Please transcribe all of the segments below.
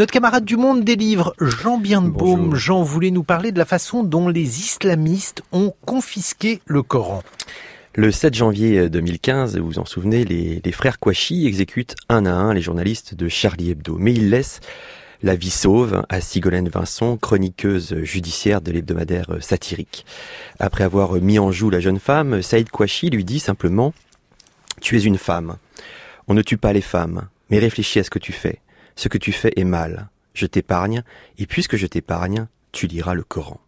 Notre camarade du monde des livres, Jean Bienbaume. Jean voulait nous parler de la façon dont les islamistes ont confisqué le Coran. Le 7 janvier 2015, vous vous en souvenez, les, les frères Kouachi exécutent un à un les journalistes de Charlie Hebdo. Mais ils laissent la vie sauve à Sigolène Vincent, chroniqueuse judiciaire de l'hebdomadaire satirique. Après avoir mis en joue la jeune femme, Saïd Kouachi lui dit simplement « Tu es une femme. On ne tue pas les femmes, mais réfléchis à ce que tu fais. Ce que tu fais est mal. Je t'épargne, et puisque je t'épargne, tu liras le Coran.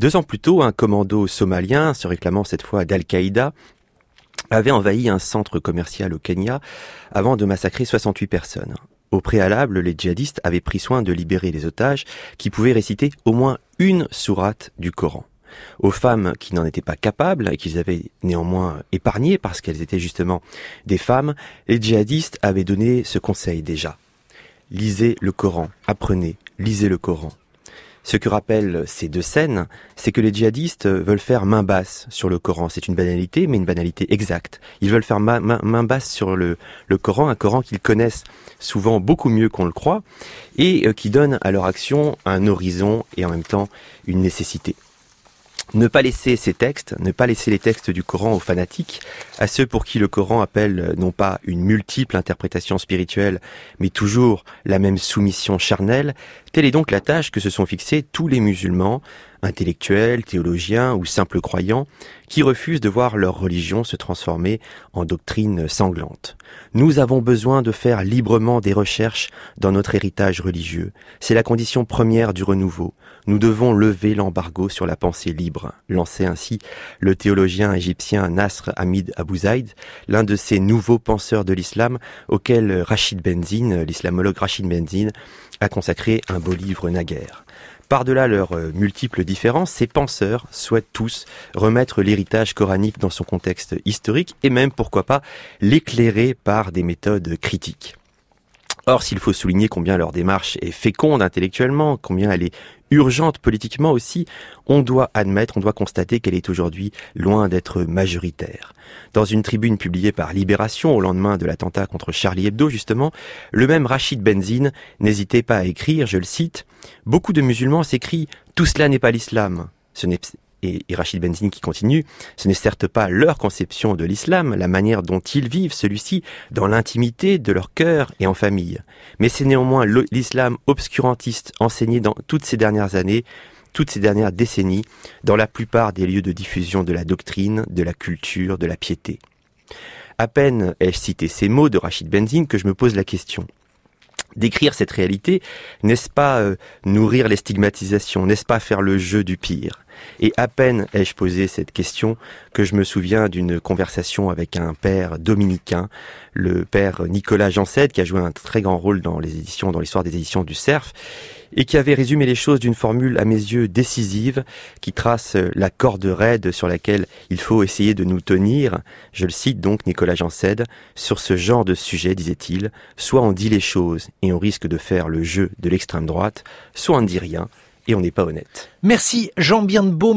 Deux ans plus tôt, un commando somalien, se réclamant cette fois d'Al-Qaïda, avait envahi un centre commercial au Kenya avant de massacrer 68 personnes. Au préalable, les djihadistes avaient pris soin de libérer les otages qui pouvaient réciter au moins une sourate du Coran. Aux femmes qui n'en étaient pas capables et qu'ils avaient néanmoins épargnées parce qu'elles étaient justement des femmes, les djihadistes avaient donné ce conseil déjà lisez le Coran, apprenez, lisez le Coran. Ce que rappellent ces deux scènes, c'est que les djihadistes veulent faire main basse sur le Coran. C'est une banalité, mais une banalité exacte. Ils veulent faire main, basse sur le, Coran, un Coran qu'ils connaissent souvent beaucoup mieux qu'on le croit, et euh, qui donne à leur action un horizon et en même temps une nécessité. Ne pas laisser ces textes, ne pas laisser les textes du Coran aux fanatiques, à ceux pour qui le Coran appelle euh, non pas une multiple interprétation spirituelle, mais toujours la même soumission charnelle, telle est donc la tâche que se sont fixés tous les musulmans, intellectuels, théologiens ou simples croyants, qui refusent de voir leur religion se transformer en doctrine sanglante. Nous avons besoin de faire librement des recherches dans notre héritage religieux. C'est la condition première du renouveau. Nous devons lever l'embargo sur la pensée libre, lançait ainsi le théologien égyptien Nasr Hamid Zaid, l'un de ces nouveaux penseurs de l'islam auquel Rachid Benzine, l'islamologue Rachid Benzine, a consacré un beau livre naguère. Par-delà leurs euh, multiples différences, ces penseurs souhaitent tous remettre l'héritage coranique dans son contexte historique et même, pourquoi pas, l'éclairer par des méthodes critiques. Or, s'il faut souligner combien leur démarche est féconde intellectuellement, combien elle est urgente politiquement aussi, on doit admettre, on doit constater qu'elle est aujourd'hui loin d'être majoritaire. Dans une tribune publiée par Libération au lendemain de l'attentat contre Charlie Hebdo, justement, le même Rachid Benzine n'hésitait pas à écrire, je le cite, Beaucoup de musulmans s'écrient Tout cela n'est pas l'islam. Et, Rachid Benzine qui continue, ce n'est certes pas leur conception de l'islam, la manière dont ils vivent celui-ci dans l'intimité de leur cœur et en famille, mais c'est néanmoins l'islam obscurantiste enseigné dans toutes ces dernières années, toutes ces dernières décennies, dans la plupart des lieux de diffusion de la doctrine, de la culture, de la piété. À peine ai-je cité ces mots de Rachid Benzine que je me pose la question. Décrire cette réalité, n'est-ce pas euh, nourrir les stigmatisations, n'est-ce pas faire le jeu du pire? Et à peine ai-je posé cette question que je me souviens d'une conversation avec un père dominicain, le père Nicolas Jancet, qui a joué un très grand rôle dans l'histoire des éditions du Cerf, et qui avait résumé les choses d'une formule à mes yeux décisive, qui trace la corde raide sur laquelle il faut essayer de nous tenir. Je le cite donc, Nicolas Janced, sur ce genre de sujet, disait-il, soit on dit les choses et on risque de faire le jeu de l'extrême droite, soit on ne dit rien et on n'est pas honnête. Merci Jean Bienbaume.